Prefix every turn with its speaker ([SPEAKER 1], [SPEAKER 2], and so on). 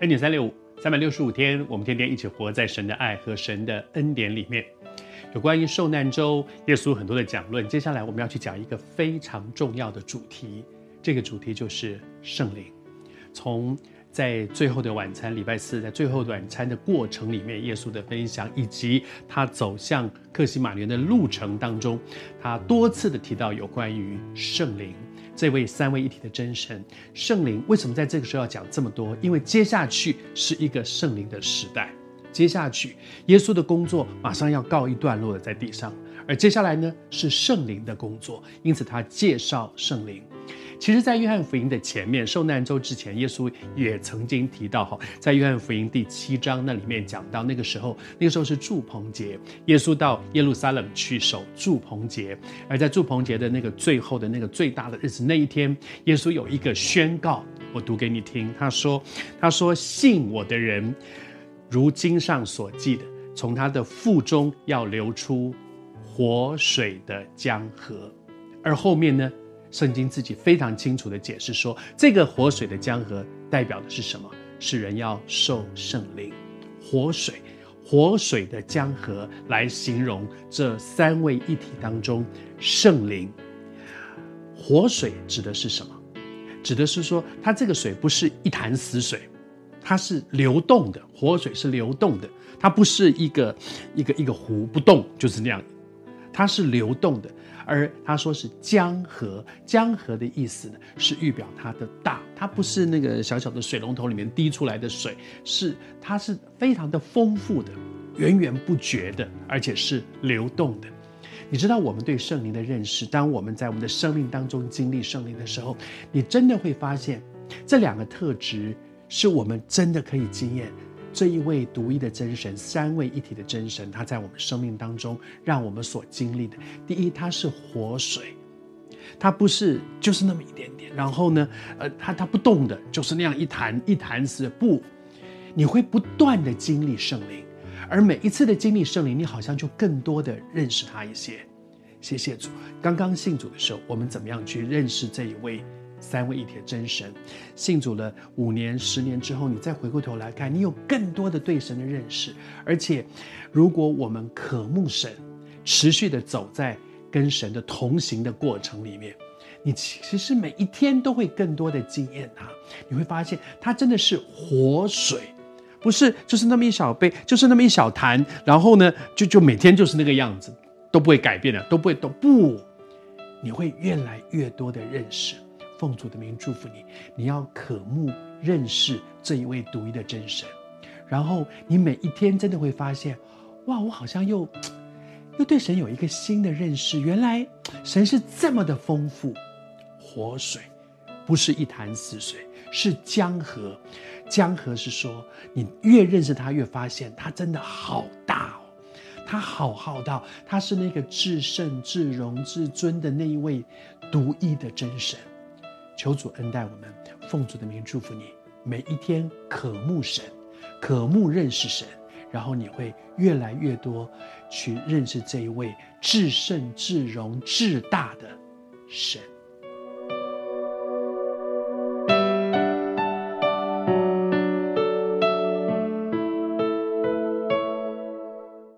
[SPEAKER 1] 恩典三六五，三百六十五天，我们天天一起活在神的爱和神的恩典里面。有关于受难周，耶稣很多的讲论。接下来我们要去讲一个非常重要的主题，这个主题就是圣灵。从在最后的晚餐，礼拜四，在最后的晚餐的过程里面，耶稣的分享，以及他走向克西马尼的路程当中，他多次的提到有关于圣灵这位三位一体的真神。圣灵为什么在这个时候要讲这么多？因为接下去是一个圣灵的时代。接下去，耶稣的工作马上要告一段落了在地上，而接下来呢是圣灵的工作，因此他介绍圣灵。其实，在约翰福音的前面，受难周之前，耶稣也曾经提到哈，在约翰福音第七章那里面讲到，那个时候，那个时候是祝棚节，耶稣到耶路撒冷去守祝棚节，而在祝棚节的那个最后的那个最大的日子那一天，耶稣有一个宣告，我读给你听，他说：“他说信我的人。”如经上所记的，从他的腹中要流出活水的江河。而后面呢，圣经自己非常清楚地解释说，这个活水的江河代表的是什么？是人要受圣灵，活水，活水的江河来形容这三位一体当中圣灵。活水指的是什么？指的是说，它这个水不是一潭死水。它是流动的，活水是流动的，它不是一个一个一个湖不动就是那样，它是流动的。而他说是江河，江河的意思呢是预表它的大，它不是那个小小的水龙头里面滴出来的水，是它是非常的丰富的，源源不绝的，而且是流动的。你知道我们对圣灵的认识，当我们在我们的生命当中经历圣灵的时候，你真的会发现这两个特质。是我们真的可以经验这一位独一的真神，三位一体的真神，他在我们生命当中让我们所经历的。第一，他是活水，他不是就是那么一点点，然后呢，呃，他他不动的，就是那样一潭一潭死不，你会不断的经历圣灵，而每一次的经历圣灵，你好像就更多的认识他一些。谢谢主，刚刚信主的时候，我们怎么样去认识这一位？三位一体的真神，信主了五年、十年之后，你再回过头来看，你有更多的对神的认识。而且，如果我们渴慕神，持续的走在跟神的同行的过程里面，你其实每一天都会更多的经验他。你会发现，他真的是活水，不是就是那么一小杯，就是那么一小坛，然后呢，就就每天就是那个样子，都不会改变的，都不会都不，你会越来越多的认识。奉主的名祝福你，你要渴慕认识这一位独一的真神，然后你每一天真的会发现，哇，我好像又又对神有一个新的认识。原来神是这么的丰富，活水不是一潭死水，是江河。江河是说，你越认识他，越发现他真的好大哦，他好浩大，他是那个至圣、至荣、至尊的那一位独一的真神。求主恩待我们，奉主的名祝福你，每一天渴慕神，渴慕认识神，然后你会越来越多去认识这一位至圣至荣至大的神。